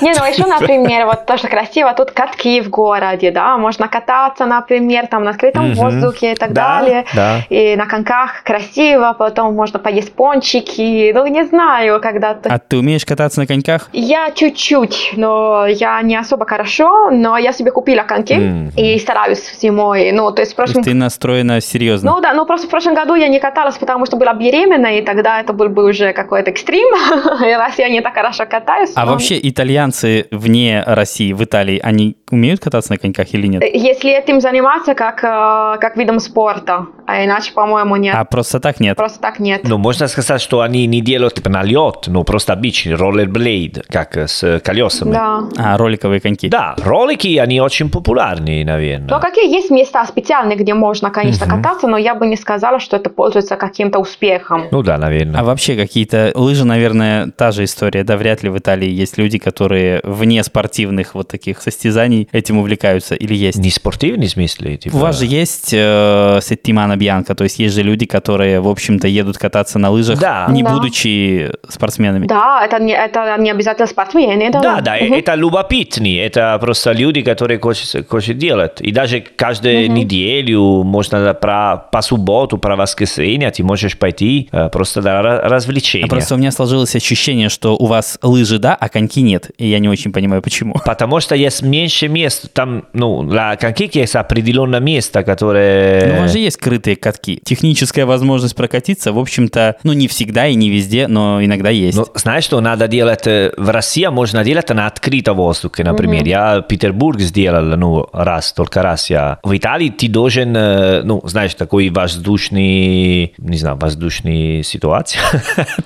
Не, ну еще, например, вот тоже красиво, тут катки в городе, да, можно кататься, например, там на открытом Мгм. воздухе и так Да, далее. да. И на коньках красиво, потом можно поесть пончики, ну не знаю, когда-то. А ты умеешь кататься на коньках? Я чуть-чуть, но я не особо хорошо, но я себе купила коньки Мгм. и стараюсь зимой. Ну, то есть в То есть прошлом... ты настроена серьезно? Ну да, но просто в прошлом году я не каталась, потому что была беременна, и тогда это был бы уже какой-то экстрим. [laughs] И раз я не так хорошо катаюсь. А ну, вообще итальянцы вне России, в Италии, они умеют кататься на коньках или нет? Если этим заниматься как, э, как видом спорта, а иначе, по-моему, нет. А просто так нет? Просто так нет. Ну, можно сказать, что они не делают типа на лед, но просто обычный роллерблейд, как с колесами. Да. А, роликовые коньки. Да, ролики, они очень популярны, наверное. Ну, какие есть места специальные, где можно, конечно, кататься, но я бы не сказала, что это пользуется каким-то успехом. Ну да, наверное. А вообще какие-то лыжи, наверное, та же история, да, вряд ли в Италии есть люди, которые вне спортивных вот таких состязаний этим увлекаются или есть? Не спортивный смысле? Типа... У вас же есть э, Сеттимана Бьянка, то есть есть же люди, которые, в общем-то, едут кататься на лыжах, Да. не Да. будучи спортсменами. Да, это не, это не обязательно спортсмены, да. Да, да, Мгм. это любопытные, это просто люди, которые хотят, хотят делать. И даже каждую неделю, можно про, по субботу, про воскресенье, ты можешь пойти э, просто для ра- развлечения. А просто у меня сложилось ощущение, что у вас лыжи, да, а коньки нет. И я не очень понимаю, почему. Потому что есть меньше мест, там, ну, для конькик есть определенное место, которое... Ну, у вас же есть крытые катки. Техническая возможность прокатиться, в общем-то, ну, не всегда и не везде, но иногда есть. Ну, знаешь, что надо делать э, в России? Можно делать на открытом воздухе, например. Я Петербург сделал, ну, раз, только раз я. В Италии ты должен, э, ну, знаешь, такой воздушный, не знаю, воздушный ситуация. [laughs]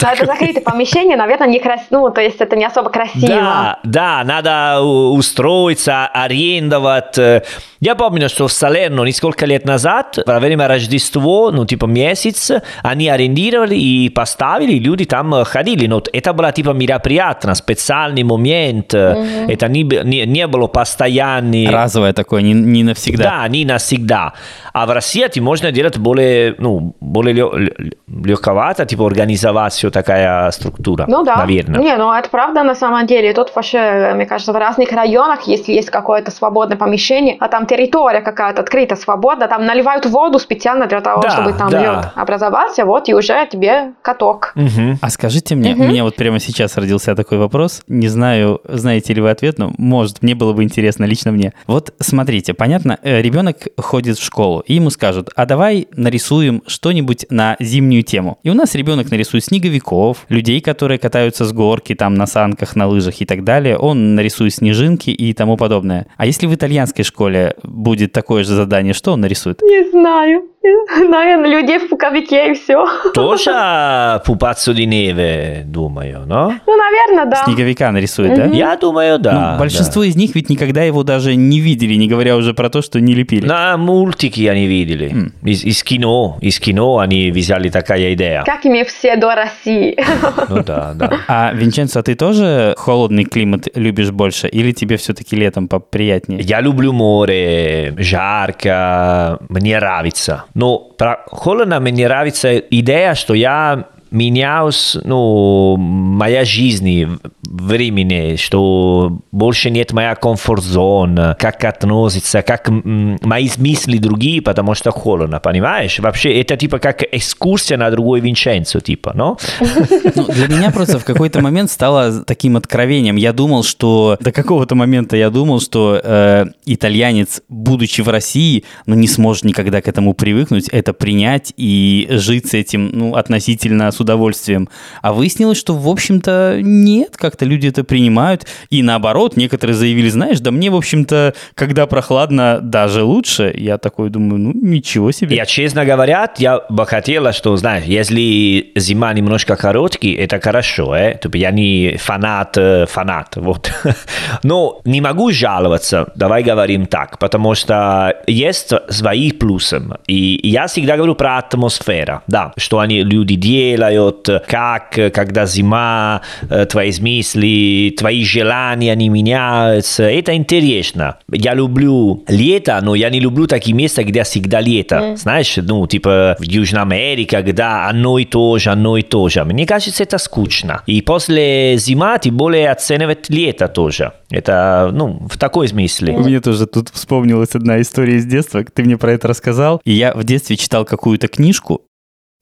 А это закрытое помещение, наверное, не красиво, ну, то есть это не особо красиво. Да, да, надо устроиться, арендовать. Э, Я помню, что в Салерно несколько лет назад, во время Рождества, ну, типа месяц, они арендировали и поставили, и люди там э, ходили. Но это было типа мероприятно, специальный момент. Э, Это не, не, не было постоянный... Разовое такое, не, не навсегда. Да, не навсегда. А в России ты можно делать более, ну, более лё- лё- легковато, типа организовать все такая структура, Ну да. наверное. Не, ну это правда на самом деле. Тут вообще, мне кажется, в разных районах, если есть какое-то свободное помещение, а там территория какая-то открыта, свободна, там наливают воду специально для того, Да, чтобы там да. лед образовался, вот и уже тебе каток. Мгм. А скажите мне, у меня вот прямо сейчас родился такой вопрос. Не знаю, знаете ли вы ответ, но может, мне было бы интересно лично мне. Вот смотрите, понятно, э, ребенок ходит в школу, и ему скажут, а давай нарисуем что-нибудь на зимнюю тему. И у нас ребенок нарисует снеговиков, людей, которые катаются с горки, там на санках, на лыжах и так далее. Он нарисует снежинки и тому подобное. А если в итальянской школе будет такое же задание, что он нарисует? Не знаю. Наверное, людей в пуговике и все. Тоже di neve, думаю, но? Ну, наверное, да. Снеговика нарисует, да? Я думаю, да. Ну, большинство из них ведь никогда его даже не видели, не говоря уже про то, что не лепили. да. На мультики они видели. Из, из кино, из кино они взяли такая идея. Как и мы все до России. Ну да, да. А, Винченцо, а ты тоже холодный климат любишь больше? Или тебе все-таки летом поприятнее? Я люблю море, жарко, мне нравится. Но про холодно мне нравится идея, что я менялась, ну, моя жизнь времени, что больше нет моя комфорт-зона, как относится, как мои мысли другие, потому что холодно, понимаешь? Вообще, это типа как экскурсия на другой Винченцо, типа, но? Ну, для меня просто в какой-то момент стало таким откровением. Я думал, что до какого-то момента я думал, что э, итальянец, будучи в России, ну, не сможет никогда к этому привыкнуть, это принять и жить с этим, ну, относительно удовольствием. А выяснилось, что, в общем-то, нет, как-то люди это принимают. И наоборот, некоторые заявили, знаешь, да мне, в общем-то, когда прохладно, даже лучше. Я такой думаю, ну, ничего себе. Я, честно говоря, я бы хотела, что, знаешь, если зима немножко короткий, это хорошо, э? Я не фанат, э, фанат, вот. [laughs] Но не могу жаловаться, давай говорим так, потому что есть свои плюсы. И я всегда говорю про атмосферу, да, что они, люди делают, как, когда зима, э, твои мысли, твои желания, они меняются. Это интересно. Я люблю лето, но я не люблю такие места, где всегда лето. Знаешь, ну, типа в Южной Америке, когда одно и то же, одно и то же. Мне кажется, это скучно. И после зима ты более оценивать лето тоже. Это, ну, в такой смысле. Меня тоже тут вспомнилась одна история из детства. Ты мне про это рассказал. И я в детстве читал какую-то книжку.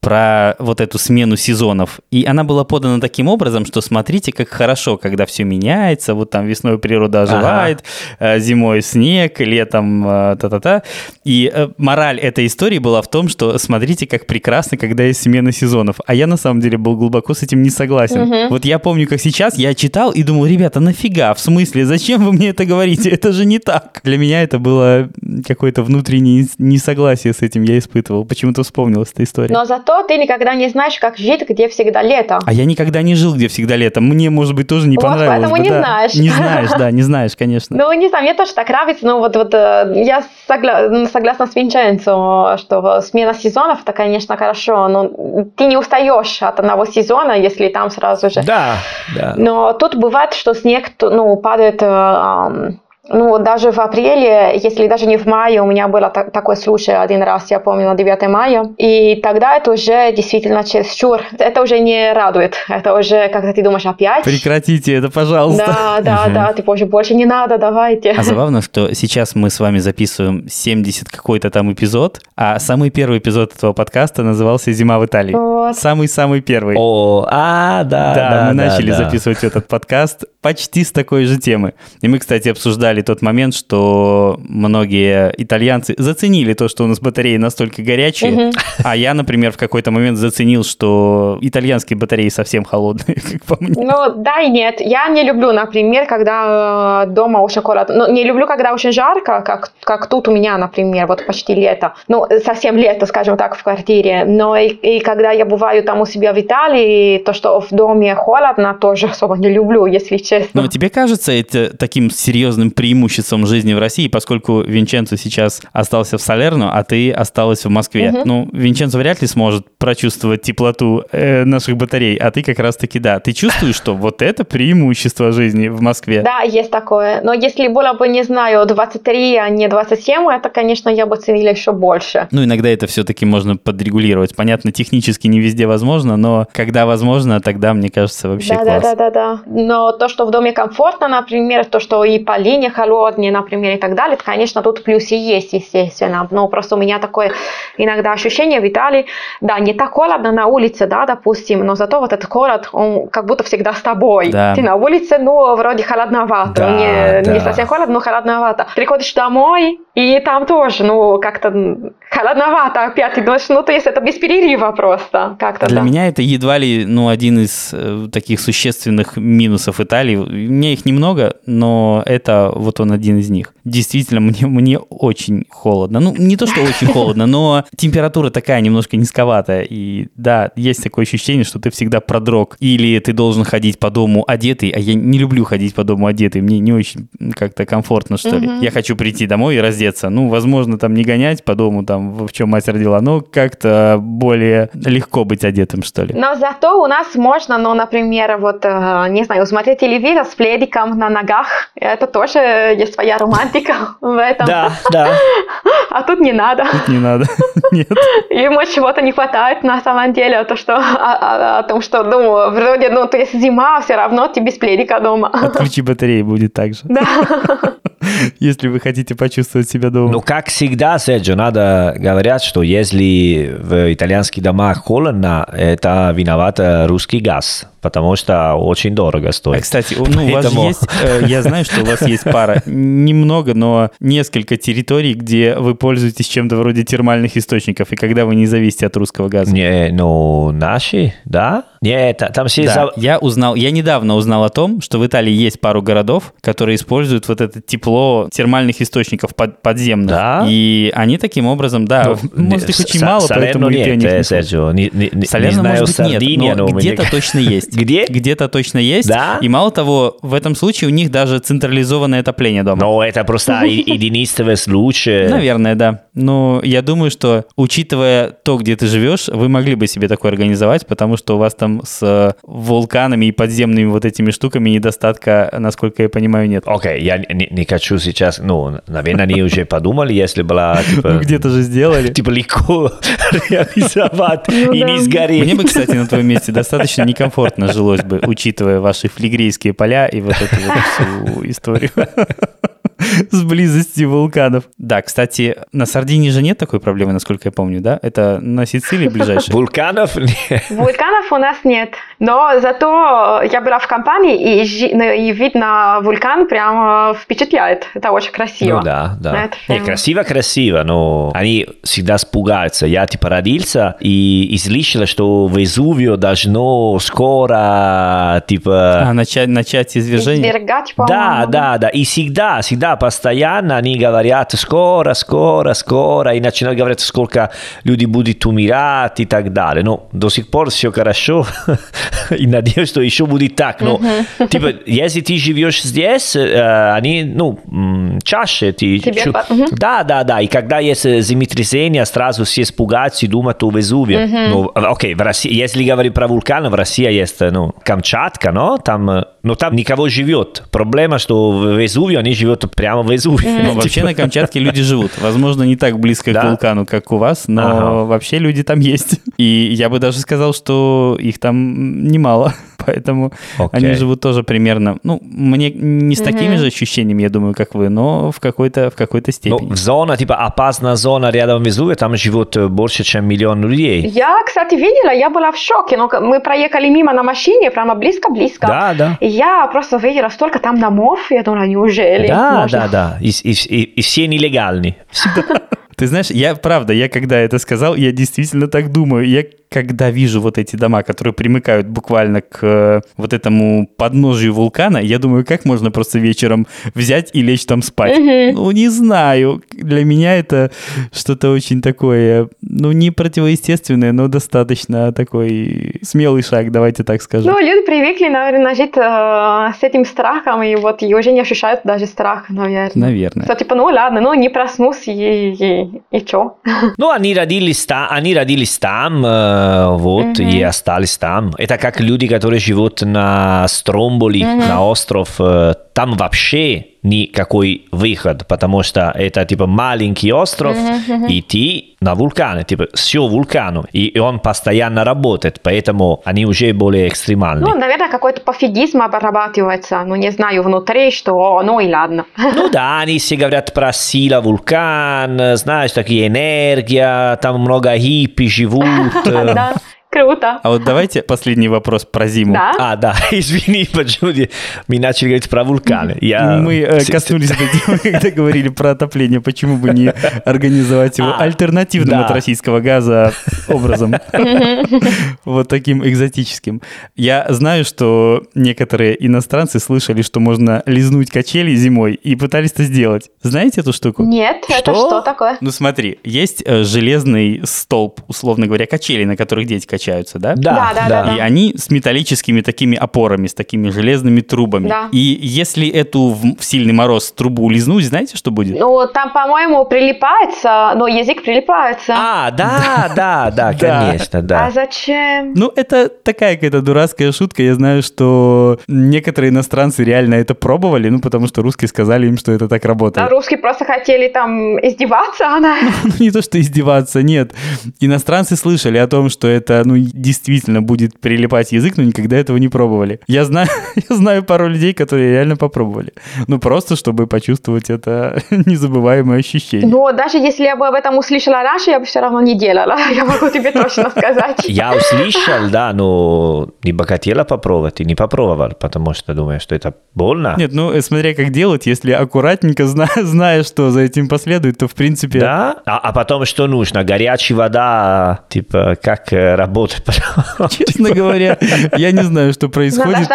Про вот эту смену сезонов. И она была подана таким образом, что смотрите, как хорошо, когда все меняется, вот там весной природа оживает, ага. зимой снег, летом та-та-та. И мораль этой истории была в том, что смотрите, как прекрасно, когда есть смена сезонов. А я на самом деле был глубоко с этим не согласен. Угу. Вот я помню, как сейчас я читал и думал, ребята, нафига? В смысле? Зачем вы мне это говорите? Это же не так. Для меня это было какое-то внутреннее несогласие с этим я испытывал. Почему-то вспомнилась эта история. Но зато ты никогда не знаешь, как жить, где всегда лето. А я никогда не жил, где всегда лето. Мне, может быть, тоже не вот, понравилось поэтому бы, не да. знаешь. Не [laughs] знаешь, да, не знаешь, конечно. Ну, не знаю, мне тоже так нравится, но вот, вот э, я согла- согласна с Винченцо, что смена сезонов, это, конечно, хорошо, но ты не устаешь от одного сезона, если там сразу же. Да, да. Но тут бывает, что снег, ну, падает э, ну, даже в апреле, если даже не в мае, у меня был так, такой случай один раз, я помню, на 9 мая. И тогда это уже действительно чересчур. Это уже не радует. Это уже, когда ты думаешь, опять? Прекратите это, пожалуйста. Да, да, угу. да, типа уже больше не надо, давайте. А забавно, что сейчас мы с вами записываем 70 какой-то там эпизод, а самый первый эпизод этого подкаста назывался «Зима в Италии». Вот. Самый-самый первый. О, а, да, да. Да, мы да, начали да. записывать этот подкаст почти с такой же темы. И мы, кстати, обсуждали тот момент, что многие итальянцы заценили то, что у нас батареи настолько горячие, а я, например, в какой-то момент заценил, что итальянские батареи совсем холодные, [laughs] как по мне. Ну, да и нет. Я не люблю, например, когда э, дома очень холодно. Ну, не люблю, когда очень жарко, как, как тут у меня, например, вот почти лето. Ну, совсем лето, скажем так, в квартире. Но и, и когда я бываю там у себя в Италии, то, что в доме холодно, тоже особо не люблю, если честно. Но тебе кажется это таким серьезным преимуществом жизни в России, поскольку Винченцо сейчас остался в Салерно, а ты осталась в Москве? Мгм. Ну, Винченцо вряд ли сможет прочувствовать теплоту э, наших батарей, а ты как раз-таки да. Ты чувствуешь, что вот это преимущество жизни в Москве? Да, есть такое. Но если было бы, не знаю, 23, а не 27, это, конечно, я бы ценила еще больше. Ну, иногда это все-таки можно подрегулировать. Понятно, технически не везде возможно, но когда возможно, тогда, мне кажется, вообще да, класс. да, да, да, да. Но то, что в доме комфортно, например, то, что и по линии холоднее, например, и так далее, это, конечно, тут плюсы есть, естественно. Но просто у меня такое иногда ощущение в Италии, да, не так холодно на улице, да, допустим, но зато вот этот холод, он как будто всегда с тобой. Да. Ты на улице, ну, вроде холодновато, Да, не, да. не совсем холодно, но холодновато. Приходишь домой, и там тоже, ну, как-то холодновато опять. Ты думаешь, ну, то есть это без перерыва просто. Как-то, Для да. меня это едва ли ну, один из э, таких существенных минусов Италии. У меня их немного, но это вот он один из них. Действительно, мне, мне очень холодно. Ну, не то, что очень холодно, но температура такая немножко низковатая. И да, есть такое ощущение, что ты всегда продрог. Или ты должен ходить по дому одетый, а я не люблю ходить по дому одетый. Мне не очень как-то комфортно, что ли. Я хочу прийти домой и раздеться. Ну, возможно, там не гонять по дому, там, в чем мать родила, но как-то более легко быть одетым, что ли. Но зато у нас можно, ну, например, вот, э, не знаю, смотреть телевизор с пледиком на ногах. Это тоже есть своя романтика [laughs] в этом. Да, да. А тут не надо. Не надо. [laughs] Нет. Ему чего-то не хватает на самом деле, то, что, о, о- о том, что, ну, вроде, ну, то есть зима, все равно ты без пледика дома. Отключи батареи будет так же. Да. [laughs] Если вы хотите почувствовать себя дома. Ну, как всегда, Серджо, надо говорить, что если в итальянских домах холодно, это виноват русский газ, потому что очень дорого А, стоит. кстати, у- ну, у вас же Поэтому- есть, э, я знаю, что у вас есть пара, немного, но несколько территорий, где вы пользуетесь чем-то вроде термальных источников, и когда вы не зависите от русского газа. Не, ну, наши, да? Нет, та- там все... Да, за- я узнал, я недавно узнал о том, что в Италии есть пару городов, которые используют вот это тепло термальных источников под- подземных. Да? И они таким образом, да, Ну, может их очень мало, поэтому нет, них э, не Салерно, знаю, может быть, нет, но где-то [laughs] точно есть. Где? Где-то точно есть. Да? И мало того, в этом случае у них даже централизованное отопление дома. Но это просто [laughs] единственный случай. Наверное, да. Но я думаю, что, учитывая то, где ты живешь, вы могли бы себе такое организовать, потому что у вас там с э, вулканами и подземными вот этими штуками недостатка, насколько я понимаю, нет. Окей, я не, не хочу сейчас, ну, наверное, они уже подумали, если была, типа, Ну, [laughs] где-то же сделали. типа легко [laughs] реализовать Ну и не сгореть. Мне бы, кстати, на твоем месте достаточно некомфортно жилось бы, учитывая ваши флигрейские поля и вот эту вот всю историю. [laughs] с близостью вулканов. Да, кстати, на Сардинии же нет такой проблемы, насколько я помню, да? Это на Сицилии ближайшей. [laughs] Вулканов? Вулканов у нас нет. Но зато я была в компании, и, ну, и вид на вулкан прям впечатляет. Это очень красиво. Ну да, да. Это прям... Не, красиво, красиво, но они всегда испугаются. Я типа родился и, и слышал, что Везувио должно скоро типа... А, начать, начать извержение? Извергать, Да, да, да. И всегда, всегда, постоянно они говорят скоро, скоро, скоро, и начинают говорить, сколько люди будут умирать и так далее. Но до сих пор все хорошо, и надеюсь, что еще будет так. Но, типа, если ты живешь здесь, они, ну, чаще ты... Тебе чу... Да, да, да. И когда есть землетрясение, сразу все испугаются и думают о Везуве. Ну, окей, в России, если говорить про вулканы, в России есть, ну, Камчатка, но там, но там никого живет. Проблема, что в Везуве они живут прямо в Везуве. Ну, [laughs] вообще на Камчатке люди живут. Возможно, не так близко к вулкану, как у вас, но вообще люди там есть. И я бы даже сказал, что их там немало. Поэтому okay. они живут тоже примерно, ну, мне не с такими mm-hmm. же ощущениями, я думаю, как вы, но в какой-то, в какой-то степени. Ну, зона, типа опасная зона рядом с Везувием, там живут больше, чем миллион людей. Я, кстати, видела, я была в шоке, но мы проехали мимо на машине, прямо близко-близко. Да, да. И я просто видела столько там домов, я думала, неужели? Да, можно? да, да, и, и, и, и все нелегальные. [laughs] Ты знаешь, я правда, я когда это сказал, я действительно так думаю. Я когда вижу вот эти дома, которые примыкают буквально к э, вот этому подножию вулкана, я думаю, как можно просто вечером взять и лечь там спать? Mm-hmm. Ну, не знаю. Для меня это что-то очень такое, ну, не противоестественное, но достаточно такой смелый шаг, давайте так скажем. Ну, люди привыкли, наверное, жить э, с этим страхом, и вот и уже не ощущают даже страх, наверное. Наверное. Что, типа, ну, ладно, ну, не проснулся, и, и, и что? Ну, они родились, там, они родились там, э, вот, mm-hmm. и остались там. Это как люди, которые живут на Стромболи, mm-hmm. на остров, там вообще никакой выход, потому что это типа маленький остров, mm-hmm. и ты на вулкане, типа все вулкану, и, он постоянно работает, поэтому они уже более экстремальные. Ну, наверное, какой-то пофигизм обрабатывается, ну, не знаю, внутри, что, ну и ладно. Ну да, они все говорят про сила вулкан, знаешь, такие энергия, там много хиппи живут. [laughs] Да. Круто. А вот давайте последний вопрос про зиму. Да? А, да, [laughs] извини, почему мы начали говорить про вулканы. Я... Мы э, коснулись этой темы, [laughs] когда говорили про отопление. Почему бы не [laughs] организовать его а, альтернативным от российского газа образом? Вот таким экзотическим. Я знаю, что некоторые иностранцы слышали, что можно лизнуть качели зимой и пытались это сделать. Знаете эту штуку? Нет, это что такое? Ну смотри, есть э, железный столб, условно говоря, качели, на которых дети качаются, да? Да, да, да. И они с металлическими такими опорами, с такими железными трубами. Да. И если эту в сильный мороз трубу лизнуть, знаете, что будет? Ну, там, по-моему, прилипается, но язык прилипается. А, [laughs] да, да, да, конечно, да. А зачем? Ну, это такая какая-то дурацкая шутка. Я знаю, что некоторые иностранцы реально это пробовали, ну, потому что русские сказали им, что это так работает. А русские просто хотели там издеваться, она... Ну, [laughs] не то, что издеваться, нет. Иностранцы слышали о том, что это ну, действительно будет прилипать язык, но никогда этого не пробовали. Я знаю, [laughs] я знаю пару людей, которые реально попробовали. Ну, просто чтобы почувствовать это [laughs] незабываемое ощущение. Ну, даже если я бы об этом услышала раньше, я бы все равно не делала. [laughs] Я могу тебе точно сказать. Я услышал, да, но не бы хотела попробовать и не попробовал, потому что думаю, что это больно. Нет, ну, э, смотря как делать, если аккуратненько, зная, зная что за этим последует, то в принципе... Да, а, а потом что нужно? Горячая вода, типа, как работать? работать. Честно говоря, я не знаю, что происходит.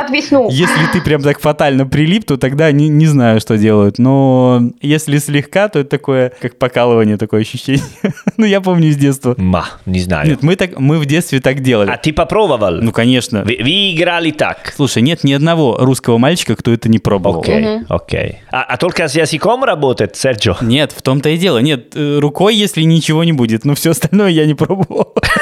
Если ты прям так фатально прилип, то тогда не, не знаю, что делают. Но если слегка, то это такое, как покалывание, такое ощущение. [laughs] ну, я помню из детства. Ма, не знаю. Нет, мы, так, мы в детстве так делали. А ты попробовал? Ну, конечно. Вы, вы играли так? Слушай, нет ни одного русского мальчика, кто это не пробовал. Окей, okay, окей. Okay. А, а только с языком работает, Серджо? Нет, в том-то и дело. Нет, э, рукой, если ничего не будет. Но все остальное я не пробовал. [laughs]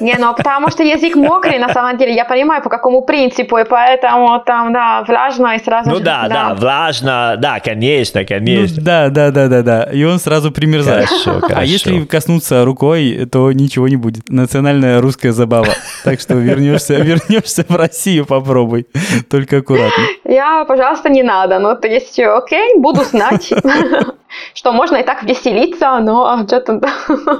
Не, ну потому что язык мокрый, на самом деле, я понимаю, по какому принципу, и поэтому там, да, влажно и сразу Ну же, да, да, влажно, да, конечно, Ну, конечно. да, да, да, да, да. И он сразу примерзает. Хорошо, А хорошо. если коснуться рукой, то ничего не будет. Национальная русская забава. Так что вернешься, [laughs] вернешься в Россию, попробуй. Только аккуратно. Я, пожалуйста, не надо. Ну, то есть, окей, буду знать, [laughs] что можно и так веселиться, но что-то...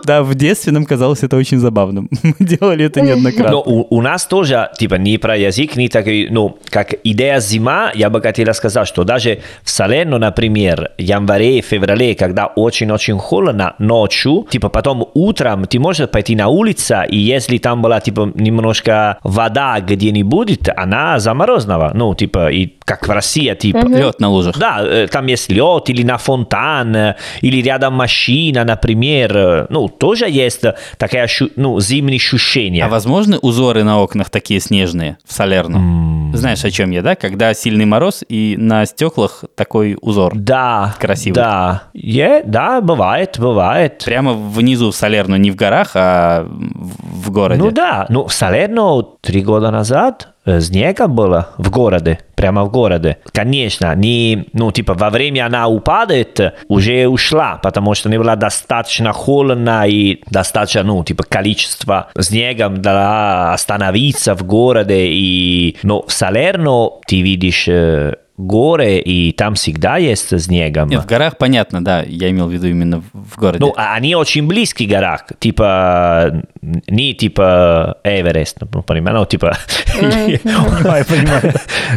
Да, в детстве нам казалось это очень забавным. [laughs] Мы делали это Но неоднократно. у, у нас тоже, типа, не про язык, не такой, ну, как идея зима, я бы хотел сказать, что даже в Салерно, например, январе, феврале, когда очень-очень холодно ночью, типа, потом утром ты можешь пойти на улицу, и если там была, типа, немножко вода где-нибудь, она заморозного, ну, типа, и как в России, типа. Лед на лужах. Да, э, там есть лед или на фонтан, э, или рядом машина, например. э, Ну, тоже есть э, такое ощу- зимнее ощущение. А возможны узоры на окнах такие снежные в Салерно? Знаешь, о чем я, да? Когда сильный мороз и на стеклах такой узор. Да. Красивый. Да. Е- да, бывает, бывает. Прямо внизу в Салерно, не в горах, а в городе. Ну да, ну в Салерно три года назад э, снега было в городе, прямо в городе. Конечно, не, ну типа во время она упадет, уже ушла, потому что не было достаточно холодно и достаточно, ну типа количество снега для остановиться в городе. И, но в Салерно ты видишь э, горы, и там всегда есть снегом. Нет, в горах понятно, да. Я имел в виду именно в городе. Ну, а они очень близки к горах, типа, не типа Эверест, ну, понимаю, ну, типа, [laughs]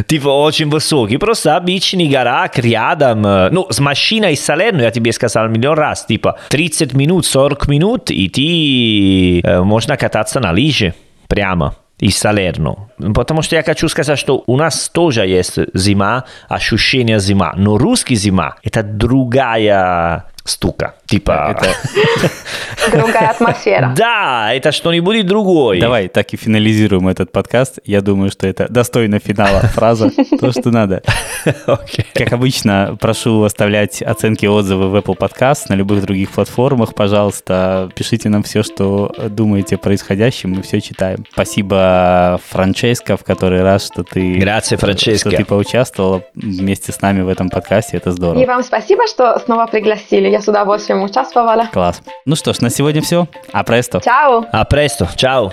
типа очень высокий, просто обычный горак рядом, э, ну, с машиной из Салерно, я тебе сказал миллион раз, типа, 30 минут, 40 минут, и ты э, можно кататься на лыжи прямо из Салерно. Потому что я хочу сказать, что у нас тоже есть зима, ощущение зима, но русский зима – это другая штука. Типа... [laughs] Другая атмосфера. [laughs] Да, это что-нибудь другое. Давай так и финализируем этот подкаст. Я думаю, что это достойно финала фраза. [laughs] То, что надо. Окей. Как обычно, прошу оставлять оценки и отзывы в Apple Podcast, на любых других платформах, пожалуйста. Пишите нам все, что думаете о происходящем, мы все читаем. Спасибо, Франческо, в который раз, что ты... Грация, Франческо. Что ты поучаствовала вместе с нами в этом подкасте, это И здорово. вам спасибо, что снова пригласили. Я с удовольствием участвовала. Класс. Ну что ж, на сегодня все. А престо. Чао! Presto, ciao.